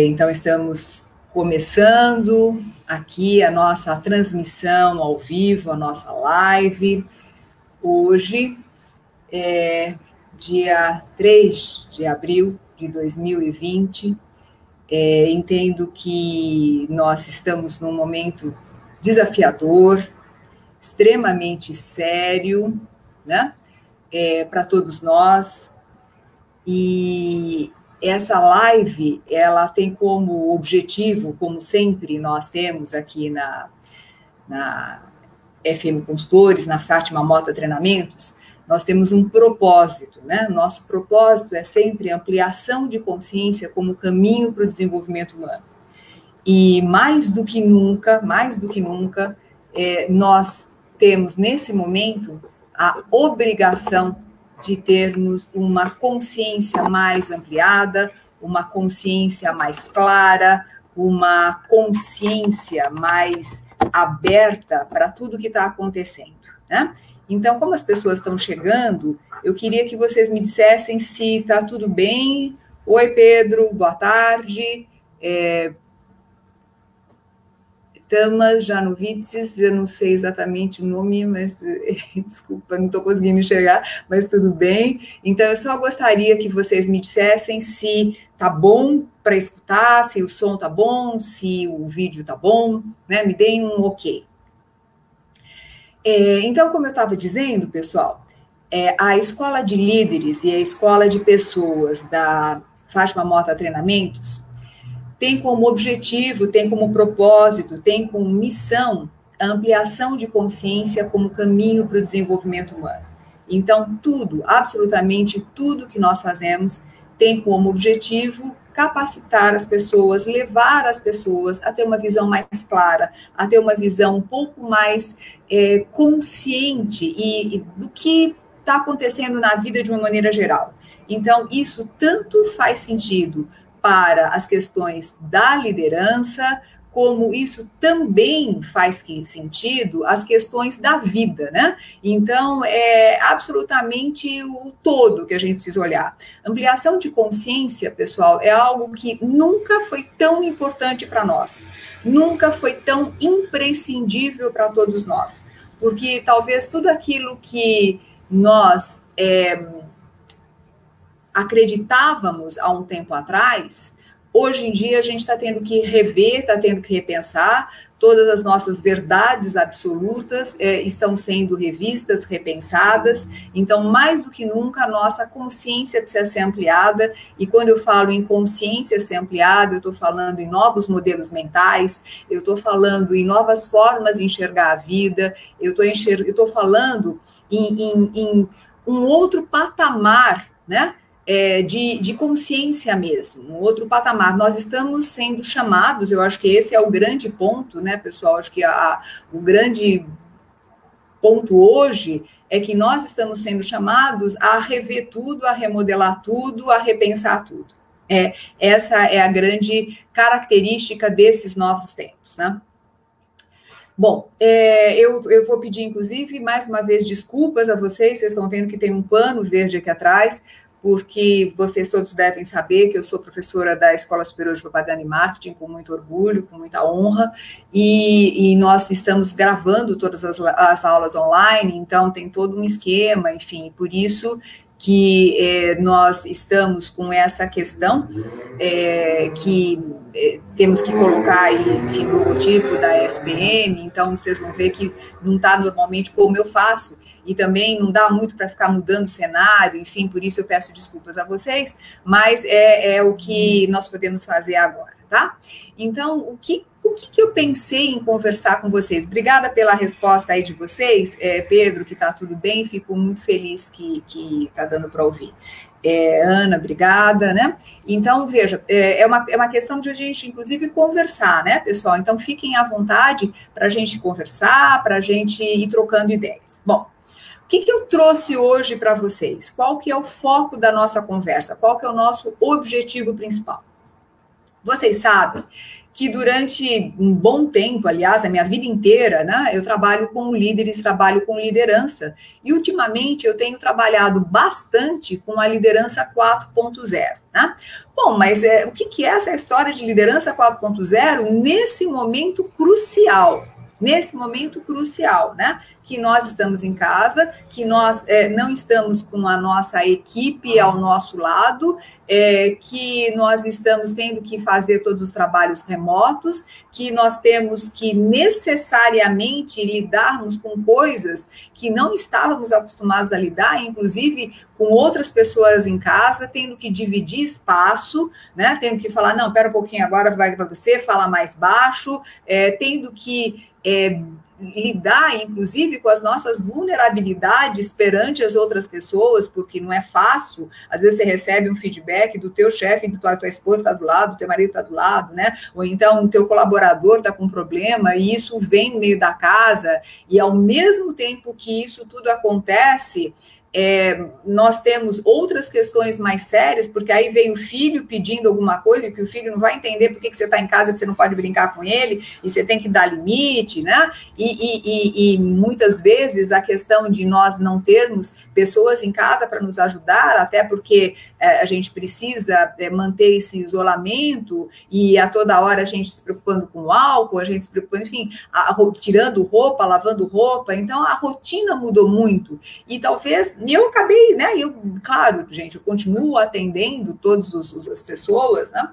Então, estamos começando aqui a nossa transmissão ao vivo, a nossa live. Hoje é dia 3 de abril de 2020. É, entendo que nós estamos num momento desafiador, extremamente sério, né? É, para todos nós. E essa live, ela tem como objetivo, como sempre nós temos aqui na, na FM Consultores, na Fátima Mota Treinamentos, nós temos um propósito, né? Nosso propósito é sempre ampliação de consciência como caminho para o desenvolvimento humano. E mais do que nunca, mais do que nunca, é, nós temos nesse momento a obrigação de termos uma consciência mais ampliada, uma consciência mais clara, uma consciência mais aberta para tudo que está acontecendo, né? Então, como as pessoas estão chegando, eu queria que vocês me dissessem se está tudo bem. Oi, Pedro, boa tarde. É, Tamas Janovitzes, eu não sei exatamente o nome, mas desculpa, não estou conseguindo enxergar, mas tudo bem. Então, eu só gostaria que vocês me dissessem se tá bom para escutar, se o som tá bom, se o vídeo tá bom, né? Me deem um ok. É, então, como eu estava dizendo, pessoal, é, a escola de líderes e a escola de pessoas da Fátima Mota Treinamentos tem como objetivo, tem como propósito, tem como missão a ampliação de consciência como caminho para o desenvolvimento humano. Então, tudo, absolutamente tudo que nós fazemos tem como objetivo capacitar as pessoas, levar as pessoas a ter uma visão mais clara, a ter uma visão um pouco mais é, consciente e, e do que está acontecendo na vida de uma maneira geral. Então, isso tanto faz sentido para as questões da liderança, como isso também faz sentido as questões da vida, né? Então, é absolutamente o todo que a gente precisa olhar. Ampliação de consciência, pessoal, é algo que nunca foi tão importante para nós, nunca foi tão imprescindível para todos nós, porque talvez tudo aquilo que nós é, acreditávamos há um tempo atrás, hoje em dia a gente está tendo que rever, está tendo que repensar, todas as nossas verdades absolutas é, estão sendo revistas, repensadas, então, mais do que nunca, a nossa consciência precisa ser ampliada, e quando eu falo em consciência ser ampliada, eu estou falando em novos modelos mentais, eu estou falando em novas formas de enxergar a vida, eu estou falando em, em, em um outro patamar, né? É, de, de consciência mesmo, um outro patamar. Nós estamos sendo chamados, eu acho que esse é o grande ponto, né, pessoal? Acho que a, o grande ponto hoje é que nós estamos sendo chamados a rever tudo, a remodelar tudo, a repensar tudo. É, essa é a grande característica desses novos tempos, né? Bom, é, eu, eu vou pedir, inclusive, mais uma vez, desculpas a vocês. Vocês estão vendo que tem um pano verde aqui atrás, porque vocês todos devem saber que eu sou professora da Escola Superior de Propaganda e Marketing, com muito orgulho, com muita honra, e, e nós estamos gravando todas as, as, aulas online, então tem todo um esquema, enfim, por isso que é, nós estamos com essa questão é, que é, temos que colocar aí, enfim, o logotipo da SPM, então vocês vão ver que não está normalmente como eu faço, e também não dá muito para ficar mudando o cenário, enfim, por isso eu peço desculpas a vocês, mas é, é o que nós podemos fazer agora, tá? Então, o que, o que, que eu pensei em conversar com vocês? Obrigada pela resposta aí de vocês, é, Pedro, que está tudo bem, fico muito feliz que está dando para ouvir. É, Ana, obrigada, né? Então, veja, é, é, uma, é uma questão de a gente, inclusive, conversar, né, pessoal? Então, fiquem à vontade para a gente conversar, para a gente ir trocando ideias. Bom, o que, que eu trouxe hoje para vocês? Qual que é o foco da nossa conversa? Qual que é o nosso objetivo principal? Vocês sabem que durante um bom tempo, aliás, a minha vida inteira, né, eu trabalho com líderes, trabalho com liderança. E ultimamente eu tenho trabalhado bastante com a liderança 4.0. Né? Bom, mas é, o que, que é essa história de liderança 4.0 nesse momento crucial? nesse momento crucial, né? Que nós estamos em casa, que nós é, não estamos com a nossa equipe ao nosso lado, é, que nós estamos tendo que fazer todos os trabalhos remotos, que nós temos que necessariamente lidarmos com coisas que não estávamos acostumados a lidar, inclusive com outras pessoas em casa, tendo que dividir espaço, né? Tendo que falar, não, pera um pouquinho, agora vai para você, falar mais baixo, é, tendo que é, lidar, inclusive, com as nossas vulnerabilidades perante as outras pessoas, porque não é fácil. Às vezes você recebe um feedback do teu chefe, do tua, tua esposa está do lado, do teu marido está do lado, né? Ou então o teu colaborador está com um problema e isso vem no meio da casa. E ao mesmo tempo que isso tudo acontece, é, nós temos outras questões mais sérias, porque aí vem o filho pedindo alguma coisa que o filho não vai entender por que, você está em casa, que você não pode brincar com ele, e você tem que dar limite, né? E, e, e, e muitas vezes a questão de nós não termos pessoas em casa para nos ajudar, até porque a gente precisa é, manter esse isolamento e a toda hora a gente se preocupando com álcool, a gente se preocupando, enfim, a, a, tirando roupa, lavando roupa. Então a rotina mudou muito. E talvez eu acabei, né? Eu, claro, gente, eu continuo atendendo todas as pessoas, né?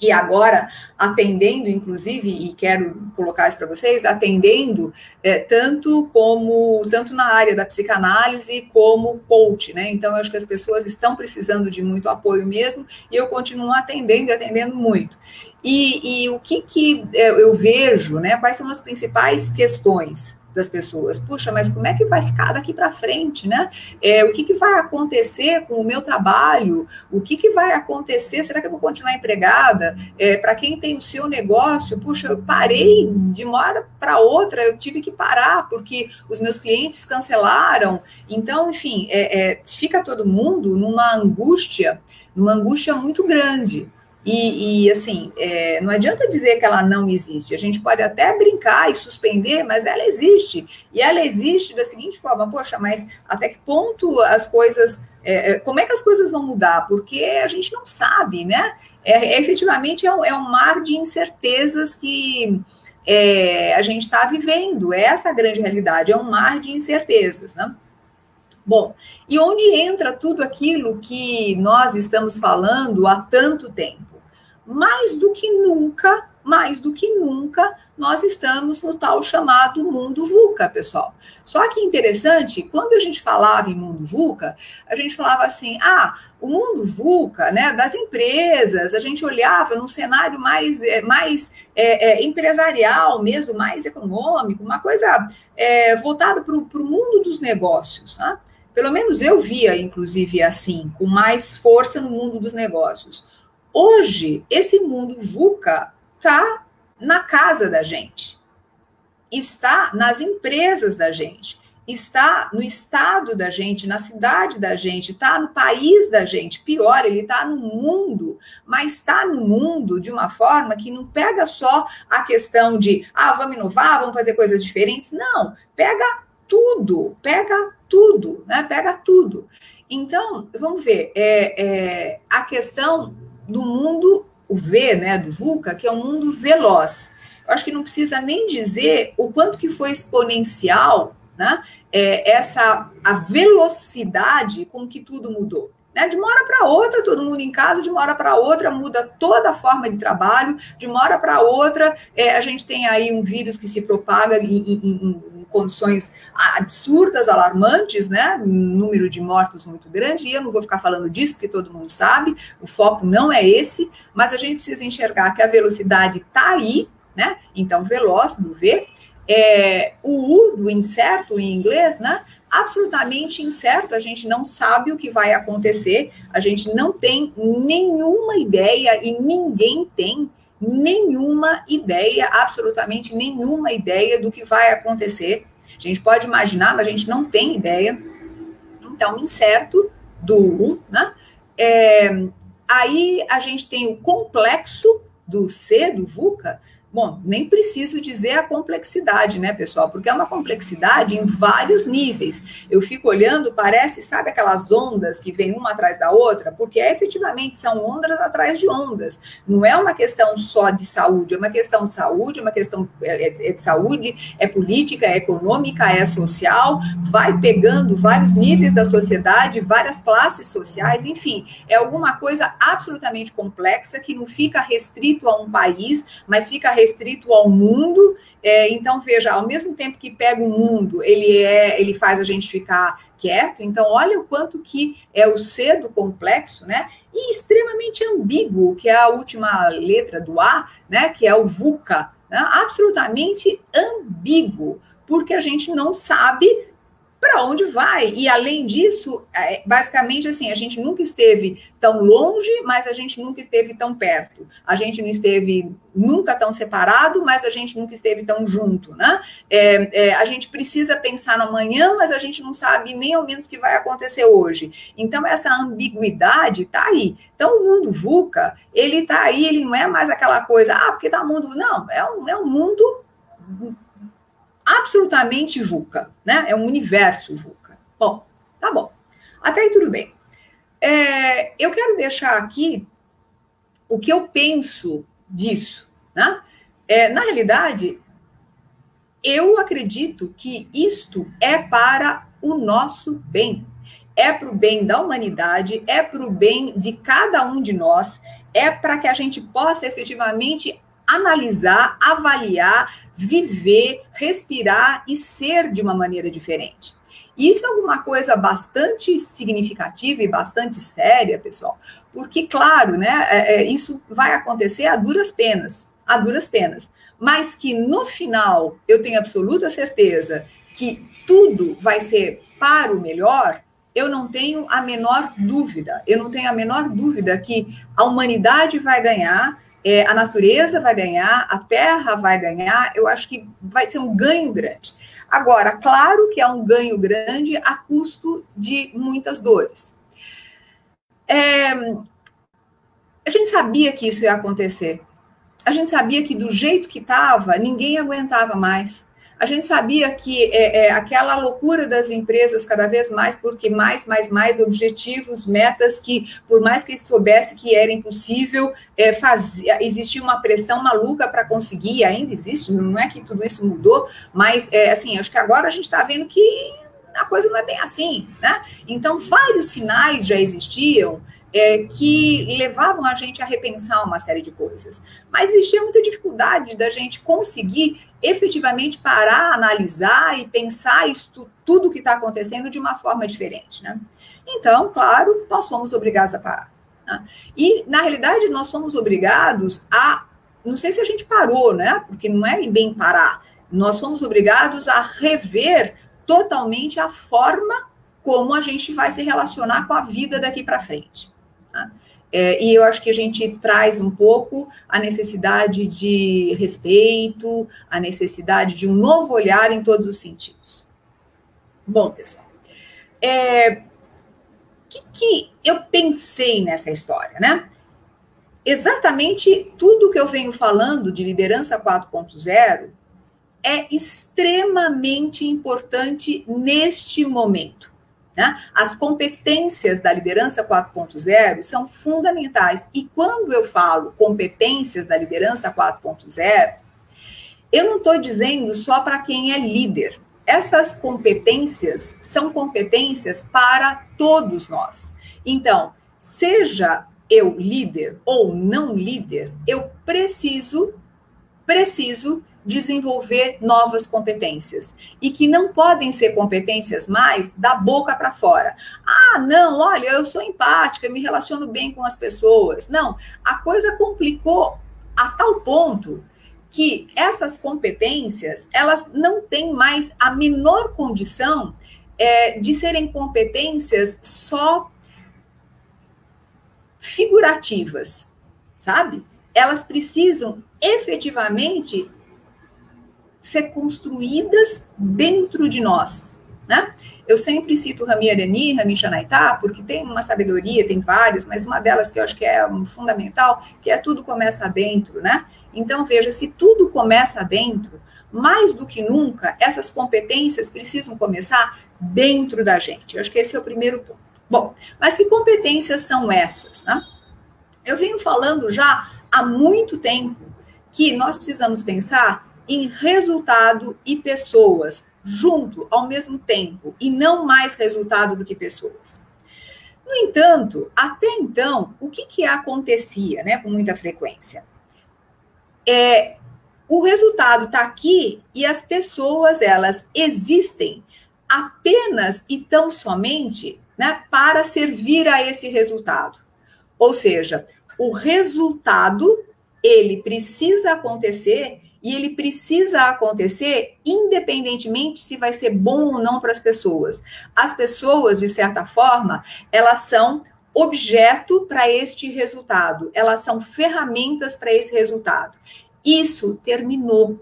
E agora atendendo, inclusive, e quero colocar isso para vocês, atendendo é, tanto como tanto na área da psicanálise como coach, né? Então, eu acho que as pessoas estão precisando de muito apoio mesmo, e eu continuo atendendo e atendendo muito. E, e o que, que é, eu vejo, né? Quais são as principais questões? Das pessoas. Puxa, mas como é que vai ficar daqui para frente, né? É, o que, que vai acontecer com o meu trabalho? O que, que vai acontecer? Será que eu vou continuar empregada? É, para quem tem o seu negócio, puxa, eu parei de uma hora para outra, eu tive que parar porque os meus clientes cancelaram. Então, enfim, é, é fica todo mundo numa angústia, numa angústia muito grande. E, e assim, é, não adianta dizer que ela não existe. A gente pode até brincar e suspender, mas ela existe. E ela existe da seguinte forma: poxa, mas até que ponto as coisas. É, é como é que as coisas vão mudar? Porque a gente não sabe, né? É, é efetivamente é um, é um mar de incertezas que é, a gente está vivendo. Essa é a grande realidade, é um mar de incertezas, né? Bom, e onde entra tudo aquilo que nós estamos falando há tanto tempo? Mais do que nunca, mais do que nunca, nós estamos no tal chamado mundo VUCA, pessoal. Só que interessante, quando a gente falava em mundo VUCA, a gente falava assim: ah, o mundo VUCA, né, das empresas, a gente olhava num cenário mais, é, mais é, é, empresarial mesmo, mais econômico, uma coisa é, voltada para o mundo dos negócios, né? Pelo menos eu via, inclusive, assim, com mais força no mundo dos negócios. Hoje, esse mundo VUCA está na casa da gente, está nas empresas da gente, está no estado da gente, na cidade da gente, está no país da gente. Pior, ele está no mundo, mas está no mundo de uma forma que não pega só a questão de, ah, vamos inovar, vamos fazer coisas diferentes. Não, pega tudo, pega tudo, né? Pega tudo. Então, vamos ver, é, é, a questão do mundo, o V, né, do VUCA, que é um mundo veloz. Eu acho que não precisa nem dizer o quanto que foi exponencial, né, é, essa a velocidade com que tudo mudou. Né? De uma hora para outra, todo mundo em casa, de uma hora para outra, muda toda a forma de trabalho, de uma hora para outra, é, a gente tem aí um vírus que se propaga em, em, em, condições absurdas, alarmantes, né? Um número de mortos muito grande, e eu não vou ficar falando disso, porque todo mundo sabe, o foco não é esse, mas a gente precisa enxergar que a velocidade está aí, né? Então, veloz do V, é, o U do incerto em inglês, né? absolutamente incerto, a gente não sabe o que vai acontecer, a gente não tem nenhuma ideia e ninguém tem nenhuma ideia, absolutamente nenhuma ideia do que vai acontecer. A gente pode imaginar, mas a gente não tem ideia. Então, incerto do, né? É, aí a gente tem o complexo do C, do VUCA, Bom, nem preciso dizer a complexidade, né, pessoal? Porque é uma complexidade em vários níveis. Eu fico olhando, parece, sabe aquelas ondas que vêm uma atrás da outra? Porque efetivamente são ondas atrás de ondas. Não é uma questão só de saúde, é uma questão de saúde, é uma questão é, é, é de saúde, é política, é econômica, é social, vai pegando vários níveis da sociedade, várias classes sociais, enfim, é alguma coisa absolutamente complexa que não fica restrito a um país, mas fica restrito ao mundo. É, então, veja, ao mesmo tempo que pega o mundo, ele é, ele faz a gente ficar quieto. Então, olha o quanto que é o ser do complexo, né? E extremamente ambíguo, que é a última letra do A, né? Que é o VUCA, né? absolutamente ambíguo, porque a gente não sabe para onde vai. E além disso, é, basicamente assim, a gente nunca esteve tão longe, mas a gente nunca esteve tão perto. A gente não esteve nunca tão separado, mas a gente nunca esteve tão junto, né? É, é, a gente precisa pensar no amanhã, mas a gente não sabe nem ao menos o que vai acontecer hoje. Então essa ambiguidade está aí. Então o mundo VUCA, ele está aí, ele não é mais aquela coisa, ah, porque tá mundo, não, é um, é um mundo absolutamente VUCA, né? É um universo VUCA. Bom, tá bom. Até aí tudo bem. É, eu quero deixar aqui o que eu penso disso, né? É, na realidade, eu acredito que isto é para o nosso bem. É para o bem da humanidade, é para o bem de cada um de nós, é para que a gente possa efetivamente analisar, avaliar, viver, respirar e ser de uma maneira diferente. Isso é alguma coisa bastante significativa e bastante séria, pessoal, porque, claro, né, é, é, isso vai acontecer a duras penas, a duras penas, mas que no final eu tenho absoluta certeza que tudo vai ser para o melhor, eu não tenho a menor dúvida, eu não tenho a menor dúvida que a humanidade vai ganhar, é, a natureza vai ganhar, a terra vai ganhar, eu acho que vai ser um ganho grande. Agora, claro que é um ganho grande a custo de muitas dores. É, a gente sabia que isso ia acontecer. A gente sabia que do jeito que estava, ninguém aguentava mais a gente sabia que é, é, aquela loucura das empresas cada vez mais, porque mais, mais, mais objetivos, metas que, por mais que soubesse que era impossível, é, fazia, existia uma pressão maluca para conseguir, ainda existe, não é que tudo isso mudou, mas é, assim, acho que agora a gente está vendo que a coisa não é bem assim, né? Então, vários sinais já existiam é, que levavam a gente a repensar uma série de coisas. Mas existia muita dificuldade da gente conseguir efetivamente parar, analisar e pensar isso, tudo que está acontecendo de uma forma diferente. Né? Então, claro, nós somos obrigados a parar. Né? E, na realidade, nós somos obrigados a. Não sei se a gente parou, né? Porque não é bem parar. Nós somos obrigados a rever totalmente a forma como a gente vai se relacionar com a vida daqui para frente. É, e eu acho que a gente traz um pouco a necessidade de respeito, a necessidade de um novo olhar em todos os sentidos. Bom, pessoal, é, o que, que eu pensei nessa história, né? Exatamente tudo que eu venho falando de liderança 4.0 é extremamente importante neste momento. Né? As competências da liderança 4.0 são fundamentais. E quando eu falo competências da liderança 4.0, eu não estou dizendo só para quem é líder. Essas competências são competências para todos nós. Então, seja eu líder ou não líder, eu preciso, preciso desenvolver novas competências e que não podem ser competências mais da boca para fora. Ah, não, olha, eu sou empática, me relaciono bem com as pessoas. Não, a coisa complicou a tal ponto que essas competências elas não têm mais a menor condição é, de serem competências só figurativas, sabe? Elas precisam efetivamente ser construídas dentro de nós. né? Eu sempre cito Rami Arani, Rami Shanaitá, porque tem uma sabedoria, tem várias, mas uma delas que eu acho que é fundamental, que é tudo começa dentro, né? Então, veja, se tudo começa dentro, mais do que nunca, essas competências precisam começar dentro da gente. Eu acho que esse é o primeiro ponto. Bom, mas que competências são essas, né? Eu venho falando já há muito tempo que nós precisamos pensar em resultado e pessoas junto ao mesmo tempo e não mais resultado do que pessoas. No entanto, até então, o que, que acontecia, né, com muita frequência? É, o resultado está aqui e as pessoas elas existem apenas e tão somente, né, para servir a esse resultado. Ou seja, o resultado ele precisa acontecer e ele precisa acontecer independentemente se vai ser bom ou não para as pessoas. As pessoas, de certa forma, elas são objeto para este resultado, elas são ferramentas para esse resultado. Isso terminou.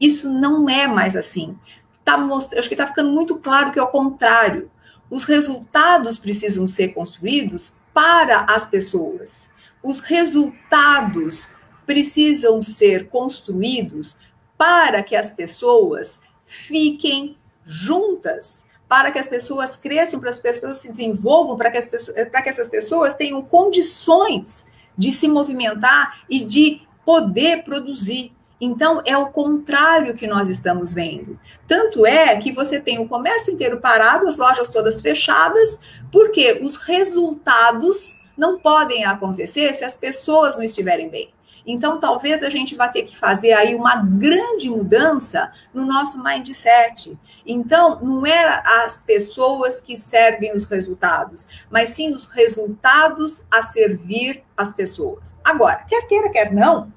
Isso não é mais assim. Tá mostrando, acho que está ficando muito claro que é o contrário. Os resultados precisam ser construídos para as pessoas. Os resultados precisam ser construídos para que as pessoas fiquem juntas, para que as pessoas cresçam, para que as pessoas se desenvolvam, para que, as pessoas, para que essas pessoas tenham condições de se movimentar e de poder produzir. Então, é o contrário que nós estamos vendo. Tanto é que você tem o comércio inteiro parado, as lojas todas fechadas, porque os resultados não podem acontecer se as pessoas não estiverem bem. Então, talvez a gente vá ter que fazer aí uma grande mudança no nosso mindset. Então, não é as pessoas que servem os resultados, mas sim os resultados a servir as pessoas. Agora, quer queira, quer não,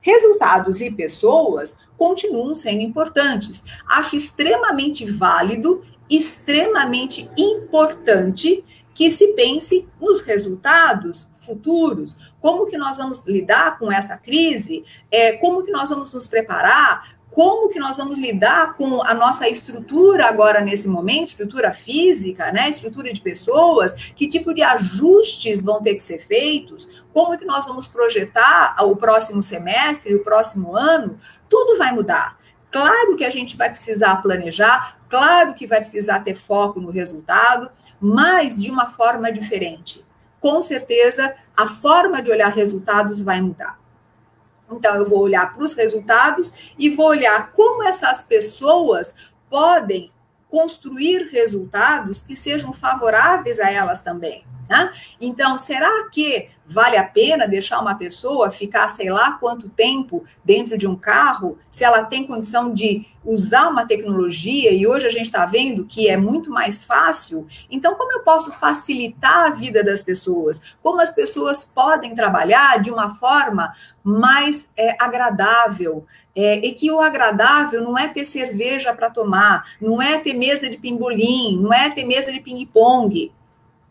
resultados e pessoas continuam sendo importantes. Acho extremamente válido, extremamente importante que se pense nos resultados futuros, como que nós vamos lidar com essa crise, é, como que nós vamos nos preparar, como que nós vamos lidar com a nossa estrutura agora nesse momento, estrutura física, né, estrutura de pessoas, que tipo de ajustes vão ter que ser feitos, como que nós vamos projetar o próximo semestre, o próximo ano, tudo vai mudar. Claro que a gente vai precisar planejar, claro que vai precisar ter foco no resultado, mas de uma forma diferente. Com certeza, a forma de olhar resultados vai mudar. Então, eu vou olhar para os resultados e vou olhar como essas pessoas podem construir resultados que sejam favoráveis a elas também. Né? Então, será que vale a pena deixar uma pessoa ficar, sei lá, quanto tempo dentro de um carro, se ela tem condição de usar uma tecnologia e hoje a gente está vendo que é muito mais fácil? Então, como eu posso facilitar a vida das pessoas? Como as pessoas podem trabalhar de uma forma mais é, agradável? É, e que o agradável não é ter cerveja para tomar, não é ter mesa de pimbolim, não é ter mesa de ping-pong.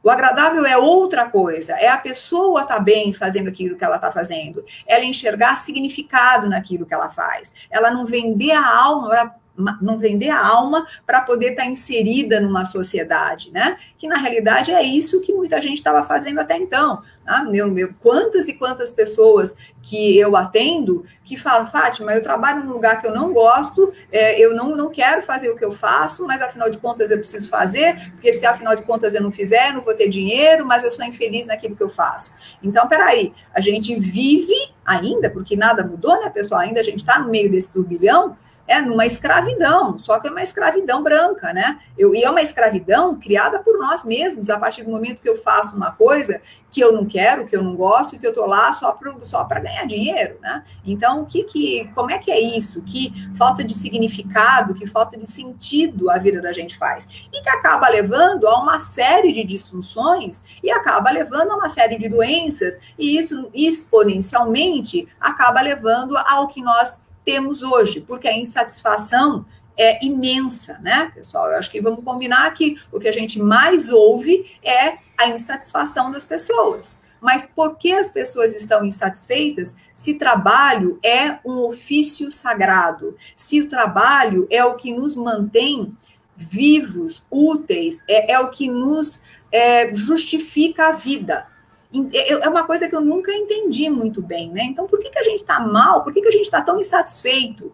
O agradável é outra coisa, é a pessoa estar tá bem fazendo aquilo que ela está fazendo, ela enxergar significado naquilo que ela faz, ela não vender a alma não vender a alma para poder estar tá inserida numa sociedade, né? Que na realidade é isso que muita gente estava fazendo até então. Tá? Meu, meu, quantas e quantas pessoas que eu atendo que falam, Fátima, eu trabalho num lugar que eu não gosto, é, eu não, não quero fazer o que eu faço, mas afinal de contas eu preciso fazer, porque se afinal de contas eu não fizer, não vou ter dinheiro, mas eu sou infeliz naquilo que eu faço. Então, peraí, a gente vive ainda, porque nada mudou, né, pessoal? Ainda a gente está no meio desse turbilhão, é numa escravidão, só que é uma escravidão branca, né? Eu, e é uma escravidão criada por nós mesmos, a partir do momento que eu faço uma coisa que eu não quero, que eu não gosto, que eu tô lá só para só ganhar dinheiro, né? Então, o que que, como é que é isso? Que falta de significado, que falta de sentido a vida da gente faz. E que acaba levando a uma série de disfunções e acaba levando a uma série de doenças, e isso exponencialmente acaba levando ao que nós temos hoje, porque a insatisfação é imensa, né, pessoal? Eu acho que vamos combinar que o que a gente mais ouve é a insatisfação das pessoas. Mas por que as pessoas estão insatisfeitas se trabalho é um ofício sagrado? Se o trabalho é o que nos mantém vivos, úteis, é, é o que nos é, justifica a vida. É, é uma coisa que eu nunca entendi muito bem, né? Então, por que, que a gente está mal? Por que, que a gente está tão insatisfeito?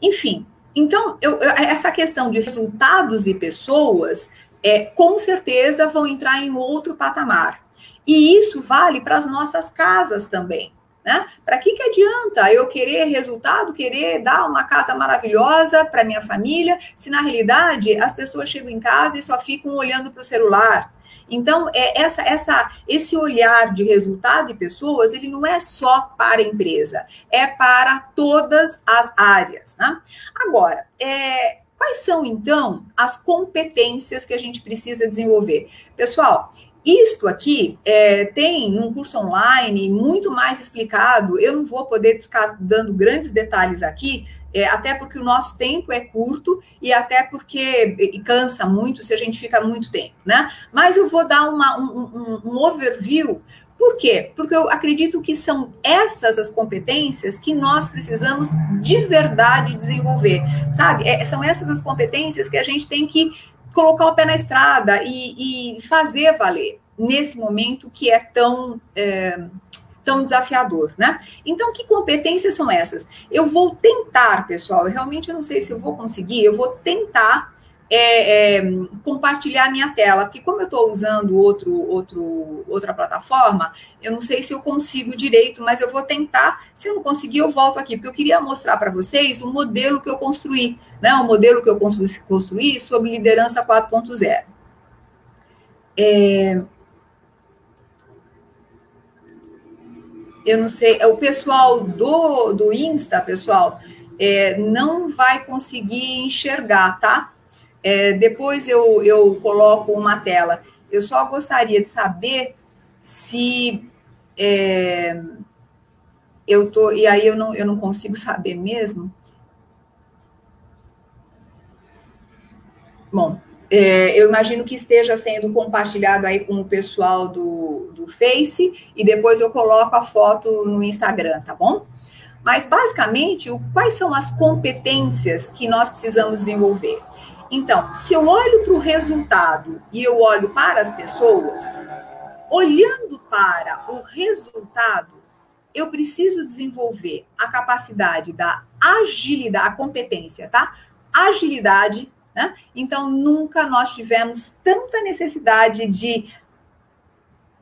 Enfim, então, eu, essa questão de resultados e pessoas, é, com certeza vão entrar em outro patamar. E isso vale para as nossas casas também. Né? Para que, que adianta eu querer resultado, querer dar uma casa maravilhosa para minha família, se na realidade as pessoas chegam em casa e só ficam olhando para o celular? Então, é essa, essa, esse olhar de resultado de pessoas, ele não é só para a empresa, é para todas as áreas. Né? Agora, é, quais são então as competências que a gente precisa desenvolver? Pessoal, isto aqui é, tem um curso online muito mais explicado. Eu não vou poder ficar dando grandes detalhes aqui, é, até porque o nosso tempo é curto e até porque cansa muito se a gente fica muito tempo, né? Mas eu vou dar uma, um, um, um overview por quê? Porque eu acredito que são essas as competências que nós precisamos de verdade desenvolver, sabe? É, são essas as competências que a gente tem que colocar o pé na estrada e, e fazer valer nesse momento que é tão. É, tão desafiador, né? Então, que competências são essas? Eu vou tentar, pessoal, eu realmente não sei se eu vou conseguir, eu vou tentar é, é, compartilhar minha tela, porque como eu estou usando outro, outro, outra plataforma, eu não sei se eu consigo direito, mas eu vou tentar. Se eu não conseguir, eu volto aqui, porque eu queria mostrar para vocês o modelo que eu construí, né? O modelo que eu construí, construí sobre liderança 4.0. É, eu não sei, o pessoal do, do Insta, pessoal, é, não vai conseguir enxergar, tá? É, depois eu, eu coloco uma tela. Eu só gostaria de saber se é, eu tô. E aí eu não, eu não consigo saber mesmo. Bom, é, eu imagino que esteja sendo compartilhado aí com o pessoal do, do Face e depois eu coloco a foto no Instagram, tá bom? Mas basicamente, o, quais são as competências que nós precisamos desenvolver? Então, se eu olho para o resultado e eu olho para as pessoas, olhando para o resultado, eu preciso desenvolver a capacidade da agilidade, a competência, tá? Agilidade né? Então, nunca nós tivemos tanta necessidade de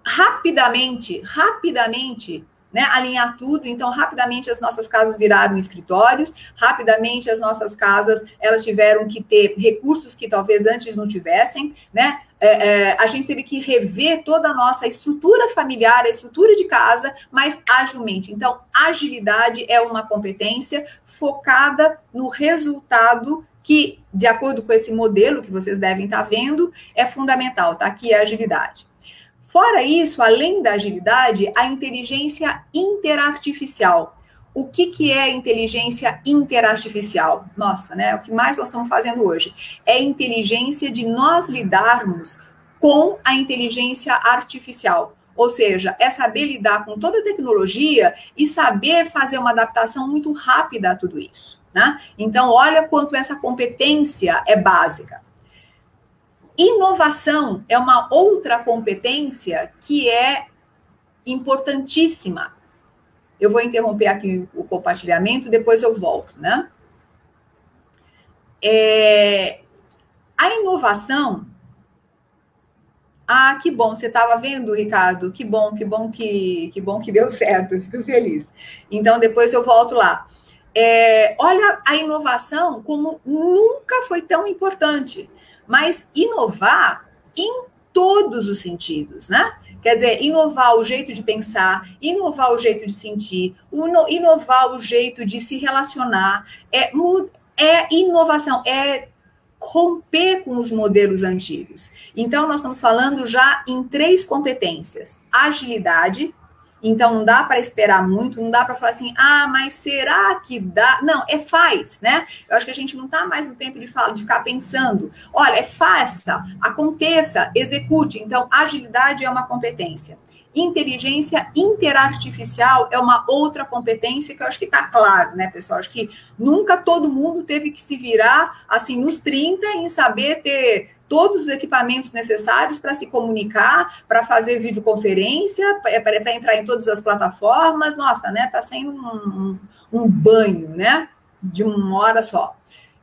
rapidamente, rapidamente, né, alinhar tudo. Então, rapidamente as nossas casas viraram escritórios, rapidamente as nossas casas elas tiveram que ter recursos que talvez antes não tivessem, né? É, é, a gente teve que rever toda a nossa estrutura familiar, a estrutura de casa, mas agilmente. Então, agilidade é uma competência focada no resultado que, de acordo com esse modelo que vocês devem estar vendo, é fundamental, tá? Aqui é a agilidade. Fora isso, além da agilidade, a inteligência interartificial. O que, que é inteligência interartificial? Nossa, né? O que mais nós estamos fazendo hoje é inteligência de nós lidarmos com a inteligência artificial. Ou seja, é saber lidar com toda a tecnologia e saber fazer uma adaptação muito rápida a tudo isso. Né? Então, olha quanto essa competência é básica. Inovação é uma outra competência que é importantíssima. Eu vou interromper aqui o compartilhamento, depois eu volto, né? É, a inovação. Ah, que bom, você estava vendo, Ricardo? Que bom, que bom que, que bom que deu certo, fico feliz. Então, depois eu volto lá. É, olha a inovação como nunca foi tão importante, mas inovar em todos os sentidos, né? Quer dizer, inovar o jeito de pensar, inovar o jeito de sentir, inovar o jeito de se relacionar, é, é inovação, é romper com os modelos antigos. Então, nós estamos falando já em três competências: agilidade, então não dá para esperar muito, não dá para falar assim, ah, mas será que dá? Não, é faz, né? Eu acho que a gente não está mais no tempo de falar, de ficar pensando. Olha, é faça, aconteça, execute. Então, agilidade é uma competência. Inteligência interartificial é uma outra competência que eu acho que está claro, né, pessoal? Acho que nunca todo mundo teve que se virar assim nos 30 em saber ter todos os equipamentos necessários para se comunicar, para fazer videoconferência, para entrar em todas as plataformas. Nossa, né? Está sendo um, um, banho, né? De uma hora só.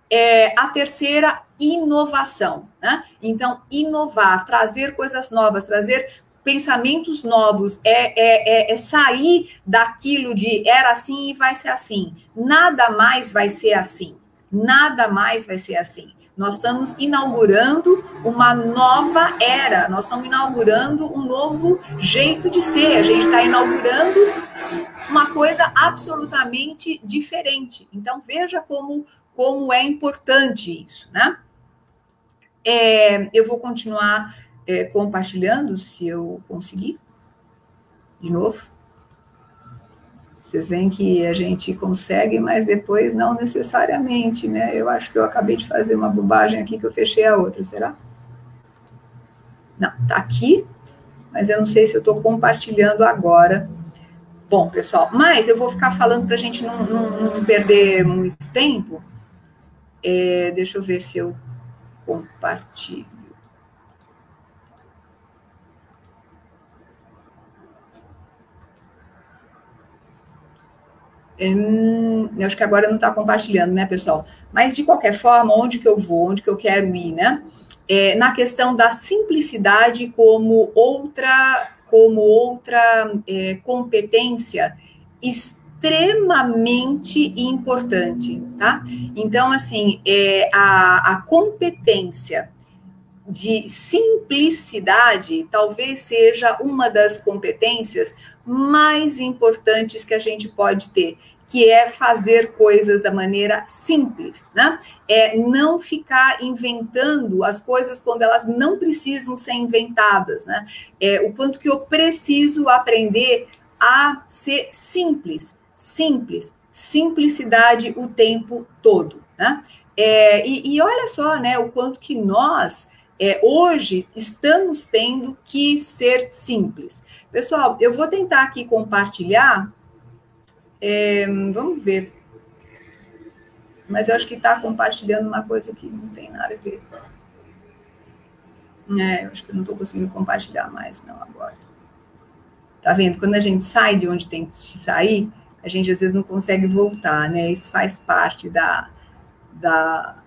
É, a terceira, inovação, né? Então, inovar, trazer coisas novas, trazer pensamentos novos, é, é, é, é, sair daquilo de era assim e vai ser assim. Nada mais vai ser assim. Nada mais vai ser assim. Nós estamos inaugurando uma nova era, nós estamos inaugurando um novo jeito de ser, a gente está inaugurando uma coisa absolutamente diferente. Então, veja como, como é importante isso, né? É, eu vou continuar é, compartilhando, se eu conseguir, de novo. Vocês veem que a gente consegue, mas depois não necessariamente, né? Eu acho que eu acabei de fazer uma bobagem aqui que eu fechei a outra, será? Não, tá aqui, mas eu não sei se eu estou compartilhando agora. Bom, pessoal, mas eu vou ficar falando para a gente não, não, não, perder muito tempo. É, deixa eu ver se eu compartilho. Hum, eu acho que agora não está compartilhando, né, pessoal? Mas, de qualquer forma, onde que eu vou, onde que eu quero ir, né? É, na questão da simplicidade como outra, como outra é, competência extremamente importante, tá? Então, assim, é, a, a competência de simplicidade talvez seja uma das competências mais importantes que a gente pode ter que é fazer coisas da maneira simples, né? É não ficar inventando as coisas quando elas não precisam ser inventadas, né? É o quanto que eu preciso aprender a ser simples, simples, simplicidade o tempo todo, né? É, e, e, olha só, né, o quanto que nós é, hoje estamos tendo que ser simples. Pessoal, eu vou tentar aqui compartilhar é, vamos ver. Mas eu acho que está compartilhando uma coisa que não tem nada a ver. É, eu acho que não estou conseguindo compartilhar mais, não, agora. Tá vendo? Quando a gente sai de onde tem que sair, a gente às vezes não consegue voltar, né? Isso faz parte da, da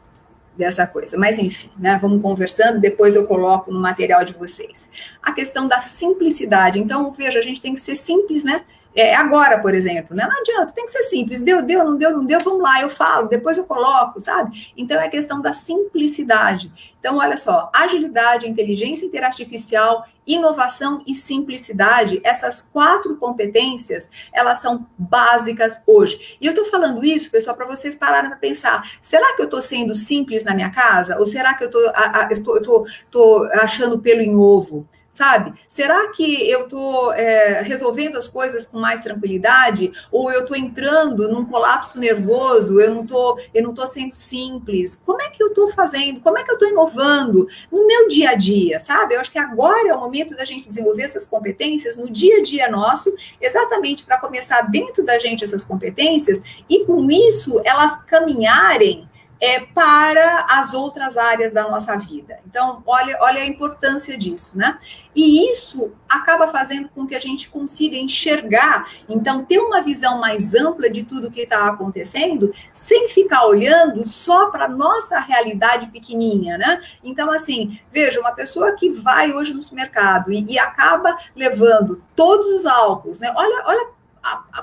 dessa coisa. Mas enfim, né? Vamos conversando, depois eu coloco no material de vocês. A questão da simplicidade. Então, veja, a gente tem que ser simples, né? É, agora, por exemplo, né? Não adianta, tem que ser simples. Deu, deu, não deu, não deu, vamos lá, eu falo, depois eu coloco, sabe? Então é questão da simplicidade. Então, olha só, agilidade, inteligência interartificial, inovação e simplicidade, essas quatro competências, elas são básicas hoje. E eu estou falando isso, pessoal, para vocês pararem para pensar: será que eu estou sendo simples na minha casa? Ou será que eu estou achando pelo em ovo? Sabe? Será que eu estou é, resolvendo as coisas com mais tranquilidade ou eu estou entrando num colapso nervoso? Eu não estou, eu não sendo simples. Como é que eu estou fazendo? Como é que eu estou inovando no meu dia a dia, sabe? Eu acho que agora é o momento da gente desenvolver essas competências no dia a dia nosso, exatamente para começar dentro da gente essas competências e com isso elas caminharem é, para as outras áreas da nossa vida. Então, olha, olha a importância disso, né? E isso acaba fazendo com que a gente consiga enxergar, então, ter uma visão mais ampla de tudo que está acontecendo, sem ficar olhando só para a nossa realidade pequenininha, né? Então, assim, veja, uma pessoa que vai hoje no supermercado e, e acaba levando todos os álcools, né? Olha, olha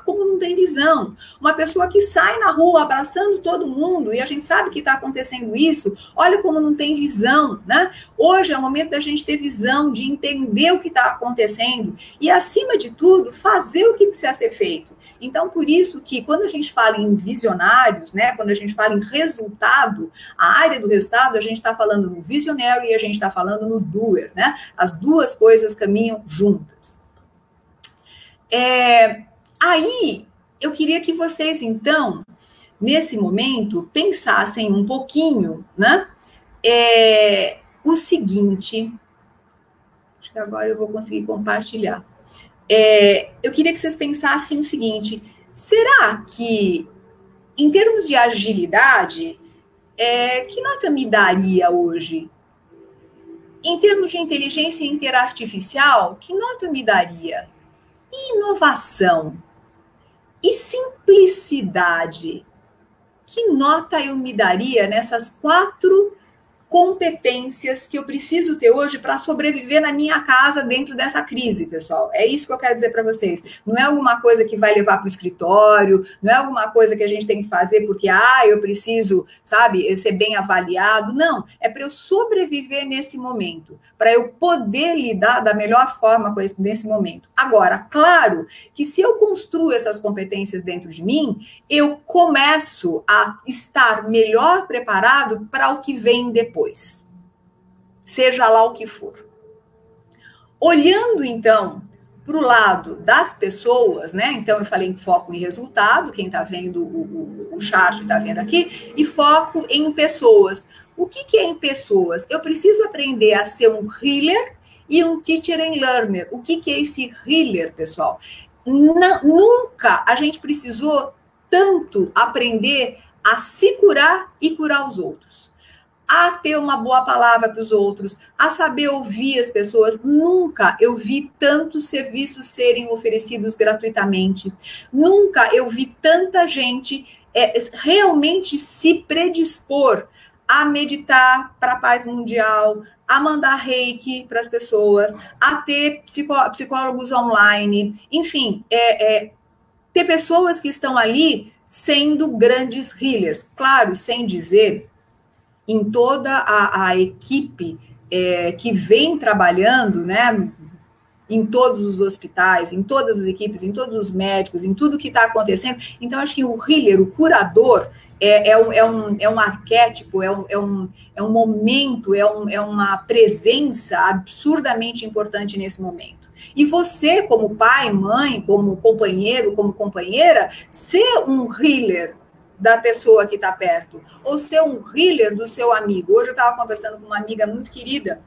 como não tem visão. Uma pessoa que sai na rua abraçando todo mundo, e a gente sabe que está acontecendo isso, olha como não tem visão, né? Hoje é o momento da gente ter visão, de entender o que está acontecendo e, acima de tudo, fazer o que precisa ser feito. Então, por isso que quando a gente fala em visionários, né, quando a gente fala em resultado, a área do resultado, a gente está falando no visionário e a gente está falando no doer, né? As duas coisas caminham juntas. É, Aí, eu queria que vocês, então, nesse momento, pensassem um pouquinho, né? É, o seguinte, acho que agora eu vou conseguir compartilhar. É, eu queria que vocês pensassem o seguinte: será que, em termos de agilidade, é, que nota me daria hoje? Em termos de inteligência interartificial, que nota me daria? E inovação? E simplicidade? Que nota eu me daria nessas quatro competências que eu preciso ter hoje para sobreviver na minha casa dentro dessa crise, pessoal. É isso que eu quero dizer para vocês. Não é alguma coisa que vai levar para o escritório, não é alguma coisa que a gente tem que fazer porque, ah, eu preciso, sabe, ser bem avaliado. Não, é para eu sobreviver nesse momento, para eu poder lidar da melhor forma com esse, nesse momento. Agora, claro que se eu construo essas competências dentro de mim, eu começo a estar melhor preparado para o que vem depois depois, seja lá o que for. Olhando então para o lado das pessoas, né? Então eu falei em foco em resultado, quem está vendo o, o, o chart está vendo aqui, e foco em pessoas. O que, que é em pessoas? Eu preciso aprender a ser um healer e um teacher and learner. O que, que é esse healer, pessoal? nunca a gente precisou tanto aprender a se curar e curar os outros a ter uma boa palavra para os outros, a saber ouvir as pessoas. Nunca eu vi tantos serviços serem oferecidos gratuitamente. Nunca eu vi tanta gente é, realmente se predispor a meditar para a paz mundial, a mandar reiki para as pessoas, a ter psicólogos online, enfim, é, é, ter pessoas que estão ali sendo grandes healers. Claro, sem dizer em toda a, a equipe é, que vem trabalhando, né, em todos os hospitais, em todas as equipes, em todos os médicos, em tudo que está acontecendo. Então, acho que o healer, o curador, é, é, um, é, um, é um arquétipo, é um, é, um, é um momento, é, um, é uma presença absurdamente importante nesse momento. E você, como pai, mãe, como companheiro, como companheira, ser um healer da pessoa que está perto, ou ser um healer do seu amigo. Hoje eu estava conversando com uma amiga muito querida,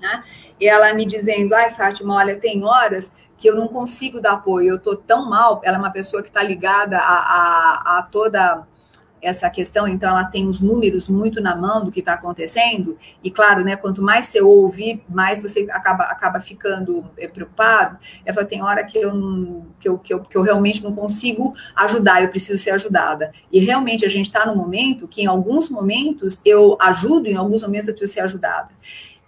né? E ela me dizendo, ai, Fátima, olha, tem horas que eu não consigo dar apoio, eu estou tão mal. Ela é uma pessoa que está ligada a, a, a toda essa questão, então ela tem os números muito na mão do que está acontecendo, e claro, né, quanto mais você ouve, mais você acaba, acaba ficando é, preocupado. Ela tem hora que eu, que, eu, que, eu, que eu realmente não consigo ajudar, eu preciso ser ajudada. E realmente a gente está no momento que, em alguns momentos, eu ajudo, em alguns momentos eu preciso ser ajudada.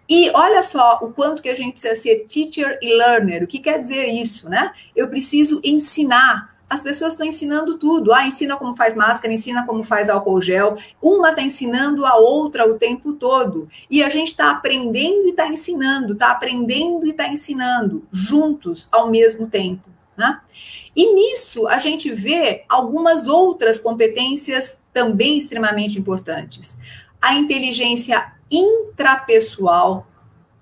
E olha só o quanto que a gente precisa ser teacher e learner. O que quer dizer isso, né? Eu preciso ensinar as pessoas estão ensinando tudo. Ah, ensina como faz máscara, ensina como faz álcool gel. Uma está ensinando a outra o tempo todo. E a gente está aprendendo e está ensinando, está aprendendo e está ensinando, juntos ao mesmo tempo. Né? E nisso a gente vê algumas outras competências também extremamente importantes. A inteligência intrapessoal.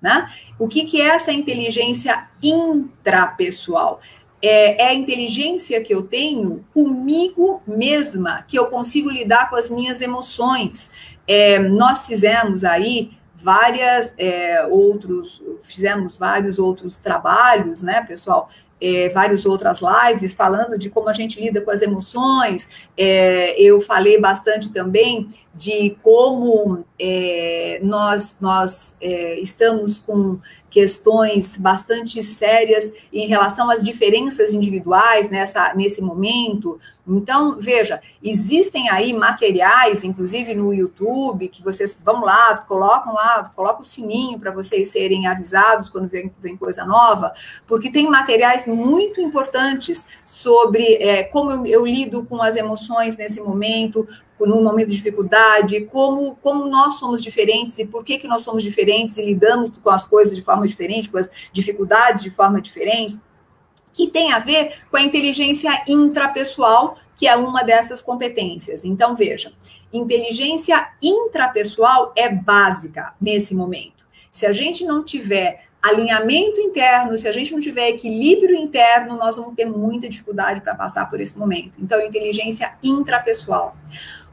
Né? O que, que é essa inteligência intrapessoal? É, é, a inteligência que eu tenho comigo mesma, que eu consigo lidar com as minhas emoções. É, nós fizemos aí várias é, outros, fizemos vários outros trabalhos, né, pessoal? É, várias outras lives falando de como a gente lida com as emoções. É, eu falei bastante também de como é, nós, nós é, estamos com questões bastante sérias em relação às diferenças individuais nessa, nesse momento. Então, veja, existem aí materiais, inclusive no YouTube, que vocês vão lá, colocam lá, colocam o sininho para vocês serem avisados quando vem, vem, coisa nova, porque tem materiais muito importantes sobre é, como eu, eu lido com as emoções nesse momento, num momento de dificuldade, como, como nós somos diferentes e por que, que nós somos diferentes e lidamos com as coisas de forma diferente, com as dificuldades de forma diferente, que tem a ver com a inteligência intrapessoal, que é uma dessas competências. Então, veja, inteligência intrapessoal é básica nesse momento. Se a gente não tiver alinhamento interno, se a gente não tiver equilíbrio interno, nós vamos ter muita dificuldade para passar por esse momento. Então, inteligência intrapessoal.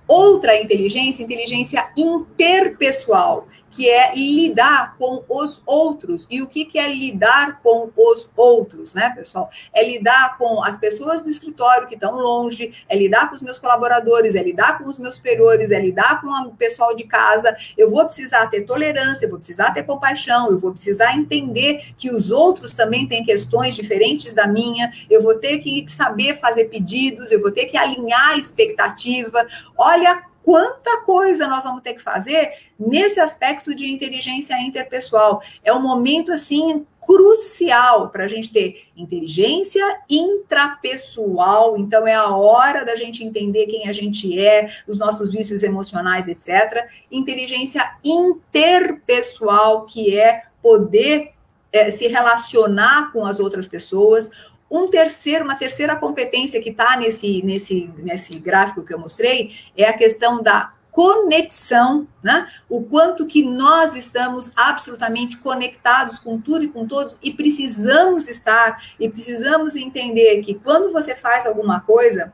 Outra inteligência, inteligência interpessoal, que é lidar com os outros. E o que, que é lidar com os outros, né, pessoal? É lidar com as pessoas do escritório que estão longe, é lidar com os meus colaboradores, é lidar com os meus superiores, é lidar com o pessoal de casa. Eu vou precisar ter tolerância, eu vou precisar ter compaixão, eu vou precisar entender que os outros também têm questões diferentes da minha, eu vou ter que saber fazer pedidos, eu vou ter que alinhar a expectativa. Olha quanta coisa nós vamos ter que fazer nesse aspecto de inteligência interpessoal. É um momento assim crucial para a gente ter inteligência intrapessoal. Então é a hora da gente entender quem a gente é, os nossos vícios emocionais, etc. Inteligência interpessoal, que é poder é, se relacionar com as outras pessoas. Um terceiro, uma terceira competência que está nesse, nesse, nesse gráfico que eu mostrei é a questão da conexão, né? O quanto que nós estamos absolutamente conectados com tudo e com todos e precisamos estar e precisamos entender que quando você faz alguma coisa,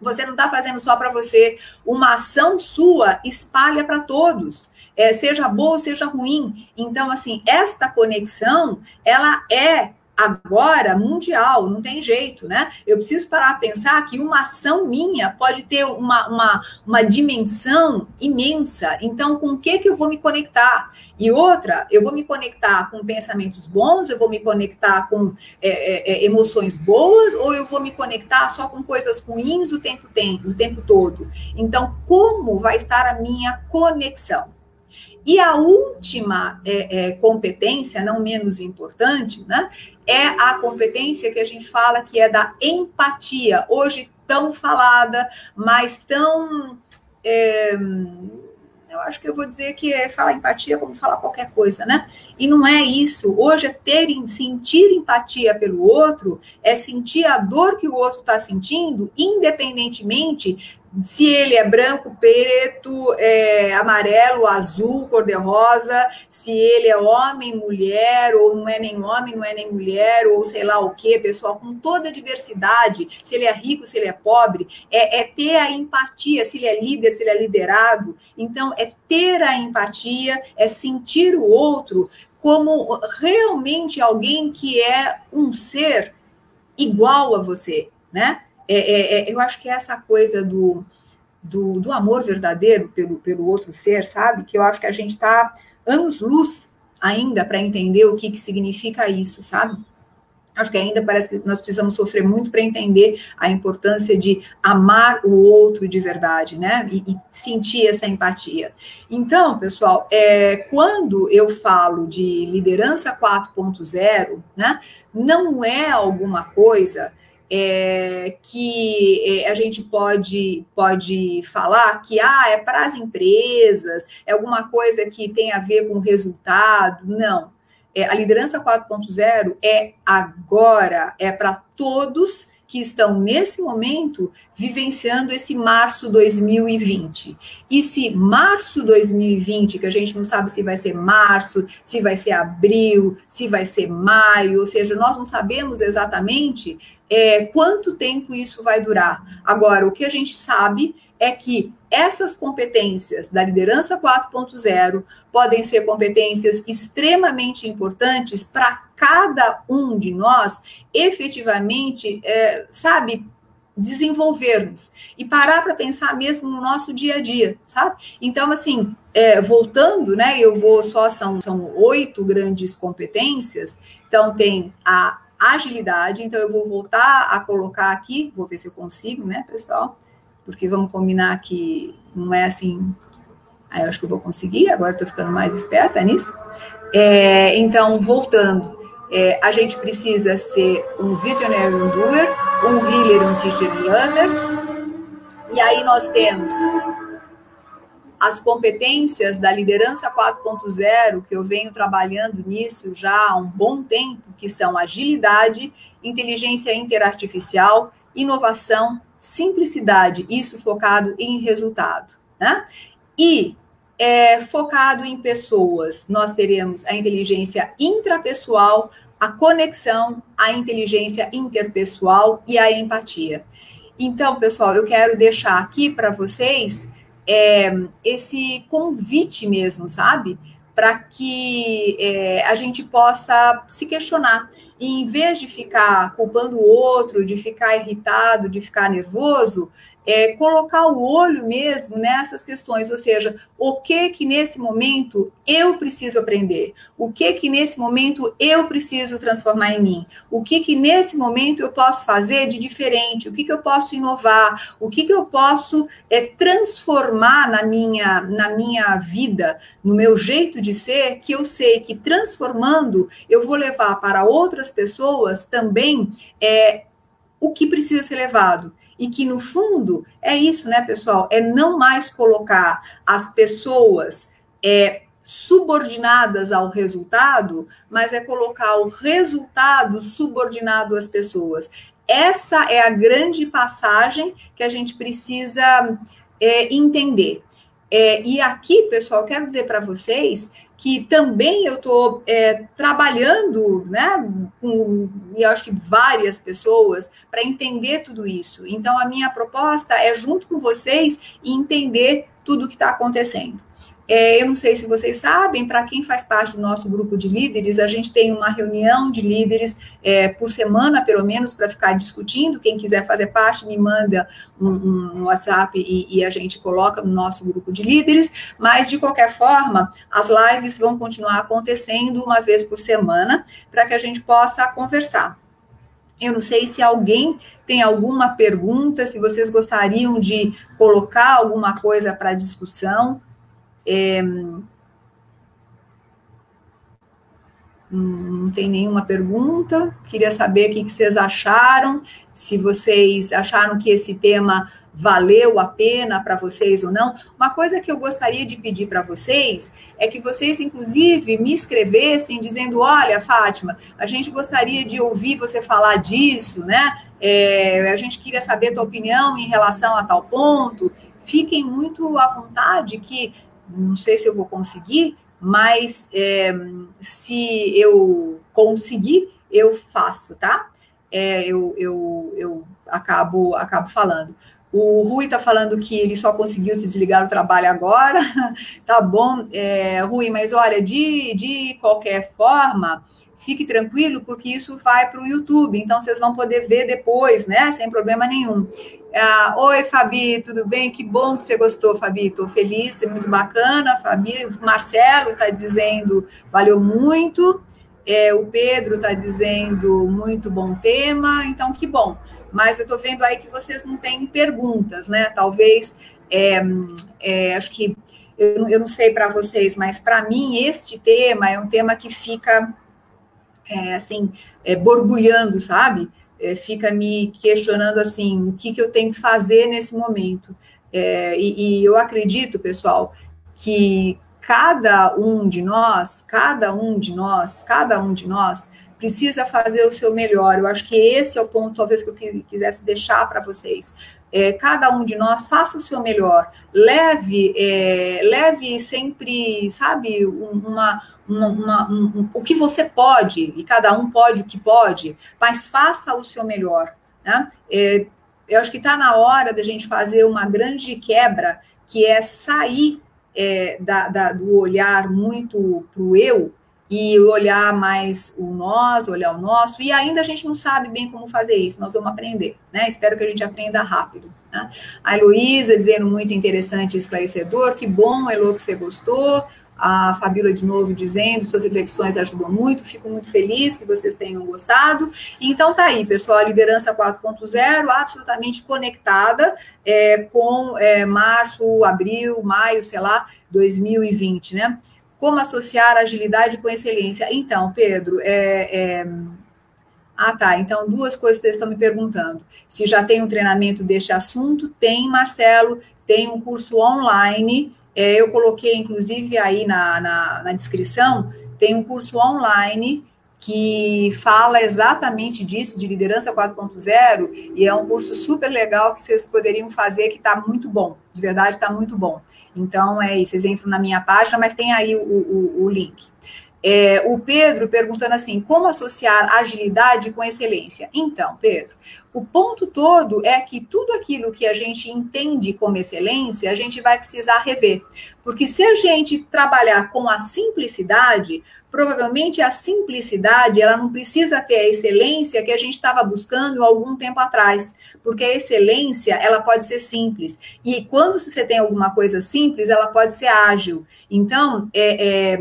você não está fazendo só para você, uma ação sua espalha para todos. É, seja boa ou seja ruim. Então, assim, esta conexão, ela é agora mundial, não tem jeito, né? Eu preciso parar a pensar que uma ação minha pode ter uma, uma, uma dimensão imensa. Então, com o que, que eu vou me conectar? E outra, eu vou me conectar com pensamentos bons, eu vou me conectar com é, é, é emoções boas, ou eu vou me conectar só com coisas ruins o tempo, tem, o tempo todo? Então, como vai estar a minha conexão? E a última é, é, competência, não menos importante, né, é a competência que a gente fala que é da empatia, hoje tão falada, mas tão. É, eu acho que eu vou dizer que é falar empatia como falar qualquer coisa, né? E não é isso. Hoje é ter, sentir empatia pelo outro, é sentir a dor que o outro está sentindo, independentemente se ele é branco, preto, é, amarelo, azul, cor-de-rosa, se ele é homem, mulher, ou não é nem homem, não é nem mulher, ou sei lá o que, pessoal, com toda a diversidade, se ele é rico, se ele é pobre, é, é ter a empatia, se ele é líder, se ele é liderado. Então, é ter a empatia, é sentir o outro como realmente alguém que é um ser igual a você, né? É, é, é, eu acho que é essa coisa do, do, do, amor verdadeiro pelo, pelo outro ser, sabe? Que eu acho que a gente está anos-luz ainda para entender o que, que significa isso, sabe? Acho que ainda parece que nós precisamos sofrer muito para entender a importância de amar o outro de verdade, né? E, e sentir essa empatia. Então, pessoal, é, quando eu falo de liderança 4.0, né? Não é alguma coisa é, que é, a gente pode, pode falar que ah, é para as empresas, é alguma coisa que tem a ver com o resultado. Não. É, a liderança 4.0 é agora, é para todos que estão nesse momento vivenciando esse março 2020. E se março 2020, que a gente não sabe se vai ser março, se vai ser abril, se vai ser maio, ou seja, nós não sabemos exatamente é, quanto tempo isso vai durar. Agora, o que a gente sabe é que essas competências da liderança 4.0 podem ser competências extremamente importantes para cada um de nós efetivamente, é, sabe, desenvolvermos e parar para pensar mesmo no nosso dia a dia, sabe? Então, assim, é, voltando, né? Eu vou só são, são oito grandes competências. Então, tem a agilidade. Então, eu vou voltar a colocar aqui, vou ver se eu consigo, né, pessoal? Porque vamos combinar que não é assim. Aí eu acho que eu vou conseguir, agora estou ficando mais esperta nisso. É, então, voltando, é, a gente precisa ser um visionary um doer, um healer, um teacher learner. E aí nós temos as competências da liderança 4.0, que eu venho trabalhando nisso já há um bom tempo, que são agilidade, inteligência interartificial, inovação, simplicidade, isso focado em resultado. Né? E é, focado em pessoas, nós teremos a inteligência intrapessoal, a conexão, a inteligência interpessoal e a empatia. Então, pessoal, eu quero deixar aqui para vocês é, esse convite mesmo, sabe? para que é, a gente possa se questionar. E em vez de ficar culpando o outro, de ficar irritado, de ficar nervoso, é, colocar o olho mesmo nessas questões, ou seja, o que que nesse momento eu preciso aprender, o que que nesse momento eu preciso transformar em mim, o que que nesse momento eu posso fazer de diferente, o que que eu posso inovar, o que que eu posso é, transformar na minha, na minha vida, no meu jeito de ser, que eu sei que transformando eu vou levar para outras pessoas também é, o que precisa ser levado e que no fundo é isso, né, pessoal? É não mais colocar as pessoas é, subordinadas ao resultado, mas é colocar o resultado subordinado às pessoas. Essa é a grande passagem que a gente precisa é, entender. É, e aqui, pessoal, quero dizer para vocês que também eu estou é, trabalhando, né, com, e acho que várias pessoas, para entender tudo isso. Então, a minha proposta é, junto com vocês, entender tudo o que está acontecendo. É, eu não sei se vocês sabem, para quem faz parte do nosso grupo de líderes, a gente tem uma reunião de líderes é, por semana, pelo menos, para ficar discutindo. Quem quiser fazer parte, me manda um, um WhatsApp e, e, a gente coloca no nosso grupo de líderes. Mas, de qualquer forma, as lives vão continuar acontecendo uma vez por semana, para que a gente possa conversar. Eu não sei se alguém tem alguma pergunta, se vocês gostariam de colocar alguma coisa para discussão. É, não tem nenhuma pergunta. Queria saber o que vocês acharam, se vocês acharam que esse tema valeu a pena para vocês ou não. Uma coisa que eu gostaria de pedir para vocês é que vocês, inclusive, me escrevessem dizendo: olha, Fátima, a gente gostaria de ouvir você falar disso, né? É, a gente queria saber a tua opinião em relação a tal ponto. Fiquem muito à vontade que não sei se eu vou conseguir, mas é, se eu conseguir, eu faço, tá? É, eu, eu, eu acabo, acabo falando. O Rui está falando que ele só conseguiu se desligar do trabalho agora. tá bom, é, Rui, mas olha, de, de qualquer forma, fique tranquilo, porque isso vai para o YouTube, então vocês vão poder ver depois, né? Sem problema nenhum. Ah, Oi, Fabi, tudo bem? Que bom que você gostou, Fabi. Estou feliz, é muito bacana. Fabi, o Marcelo está dizendo valeu muito. É, o Pedro está dizendo muito bom tema, então que bom. Mas eu estou vendo aí que vocês não têm perguntas, né? Talvez, é, é, acho que eu, eu não sei para vocês, mas para mim este tema é um tema que fica é, assim, é, borbulhando, sabe? é, fica me questionando assim, o que, que eu tenho que fazer nesse momento. É, e, e eu acredito, pessoal, que cada um de nós, cada um de nós, cada um de nós precisa fazer o seu melhor. Eu acho que esse é o ponto, talvez, que eu quisesse deixar para vocês. É, cada um de nós faça o seu melhor, leve, é, leve sempre, sabe, uma, uma, uma, um, o que você pode, e cada um pode o que pode, mas faça o seu melhor. Né? É, eu acho que está na hora da gente fazer uma grande quebra, que é sair é, da, da, do olhar muito para o eu e olhar mais o nós, olhar o nosso, e ainda a gente não sabe bem como fazer isso, nós vamos aprender, né? Espero que a gente aprenda rápido. Né? A Heloísa dizendo muito interessante e esclarecedor, que bom, Elo, que você gostou a Fabíola de novo dizendo, suas reflexões ajudam muito, fico muito feliz que vocês tenham gostado. Então tá aí, pessoal, a liderança 4.0 absolutamente conectada é, com é, março, abril, maio, sei lá, 2020, né? Como associar agilidade com excelência? Então, Pedro, é, é... Ah, tá. Então, duas coisas que vocês estão me perguntando. Se já tem um treinamento deste assunto, tem, Marcelo, tem um curso online é, eu coloquei, inclusive, aí na, na, na descrição, tem um curso online que fala exatamente disso, de liderança 4.0, e é um curso super legal que vocês poderiam fazer, que está muito bom, de verdade está muito bom. Então, é isso, vocês entram na minha página, mas tem aí o, o, o link. É, o Pedro perguntando assim: como associar agilidade com excelência? Então, Pedro, o ponto todo é que tudo aquilo que a gente entende como excelência, a gente vai precisar rever. Porque se a gente trabalhar com a simplicidade, provavelmente a simplicidade ela não precisa ter a excelência que a gente estava buscando algum tempo atrás, porque a excelência ela pode ser simples e quando você tem alguma coisa simples ela pode ser ágil. Então é, é,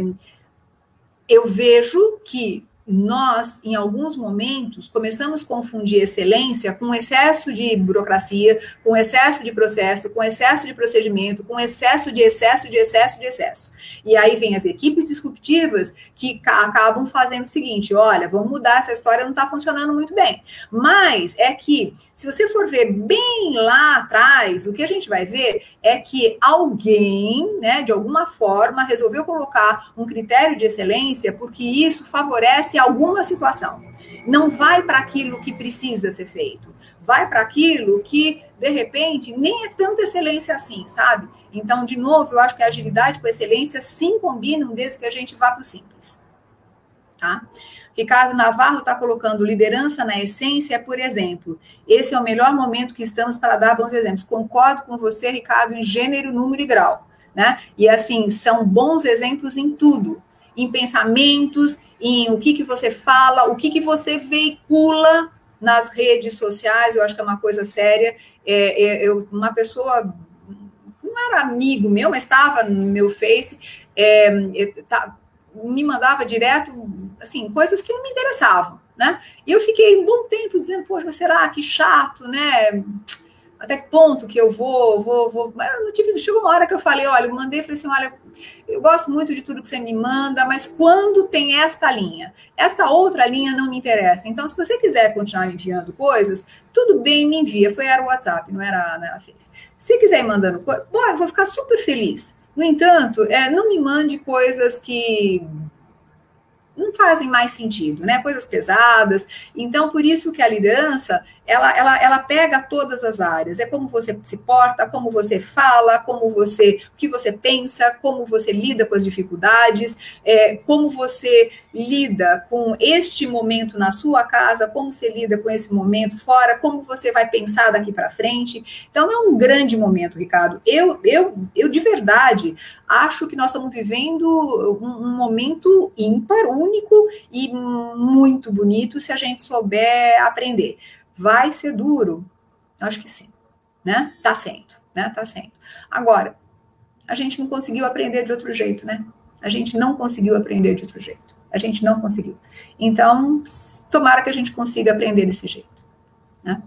eu vejo que nós, em alguns momentos, começamos a confundir excelência com excesso de burocracia, com excesso de processo, com excesso de procedimento, com excesso de excesso de excesso de excesso. E aí vem as equipes disruptivas que acabam fazendo o seguinte: olha, vamos mudar essa história, não está funcionando muito bem. Mas é que, se você for ver bem lá atrás, o que a gente vai ver é que alguém, né, de alguma forma, resolveu colocar um critério de excelência porque isso favorece alguma situação. Não vai para aquilo que precisa ser feito, vai para aquilo que, de repente, nem é tanta excelência assim, sabe? Então, de novo, eu acho que a agilidade com a excelência sim combinam desde que a gente vá para o simples. Tá? Ricardo Navarro está colocando liderança na essência, por exemplo. Esse é o melhor momento que estamos para dar bons exemplos. Concordo com você, Ricardo, em gênero, número e grau. Né? E assim, são bons exemplos em tudo. Em pensamentos, em o que, que você fala, o que, que você veicula nas redes sociais, eu acho que é uma coisa séria. É, é, eu, uma pessoa não era amigo meu, mas estava no meu Face, é, tá, me mandava direto, assim, coisas que não me interessavam, né? E eu fiquei um bom tempo dizendo, poxa, mas será que chato, né? até que ponto que eu vou, vou, vou. não tive, chegou uma hora que eu falei, olha, eu mandei, falei assim, olha, eu gosto muito de tudo que você me manda, mas quando tem esta linha, esta outra linha não me interessa. Então, se você quiser continuar me enviando coisas, tudo bem, me envia. Foi era o WhatsApp, não era, não era a Face. Se quiser ir mandando coisas, bom, eu vou ficar super feliz. No entanto, é, não me mande coisas que não fazem mais sentido, né? Coisas pesadas. Então, por isso que a liderança, ela, ela, ela pega todas as áreas. É como você se porta, como você fala, como você, o que você pensa, como você lida com as dificuldades, é, como você lida com este momento na sua casa, como você lida com esse momento fora, como você vai pensar daqui para frente. Então, é um grande momento, Ricardo. Eu, eu, eu de verdade acho que nós estamos vivendo um, um momento ímpar, único e muito bonito se a gente souber aprender. Vai ser duro? Acho que sim, né? Tá sendo, né? Tá sendo. Agora, a gente não conseguiu aprender de outro jeito, né? A gente não conseguiu aprender de outro jeito. A gente não conseguiu. Então, tomara que a gente consiga aprender desse jeito, né?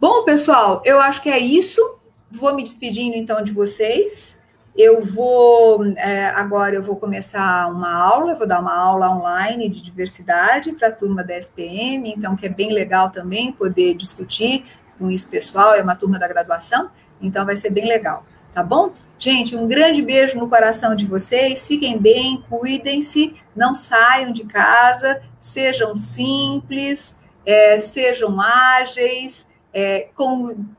Bom, pessoal, eu acho que é isso. Vou me despedindo então de vocês. Eu vou é, agora eu vou começar uma aula, vou dar uma aula online de diversidade para a turma da SPM, então que é bem legal também poder discutir com esse pessoal, é uma turma da graduação, então vai ser bem legal, tá bom? Gente, um grande beijo no coração de vocês, fiquem bem, cuidem-se, não saiam de casa, sejam simples, é, sejam ágeis, é,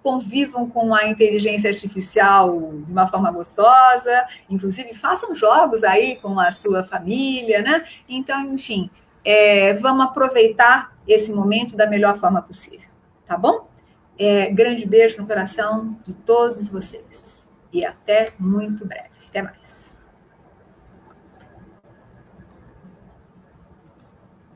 convivam com a inteligência artificial de uma forma gostosa, inclusive façam jogos aí com a sua família, né? Então, enfim, é, vamos aproveitar esse momento da melhor forma possível, tá bom? É, grande beijo no coração de todos vocês e até muito breve. Até mais.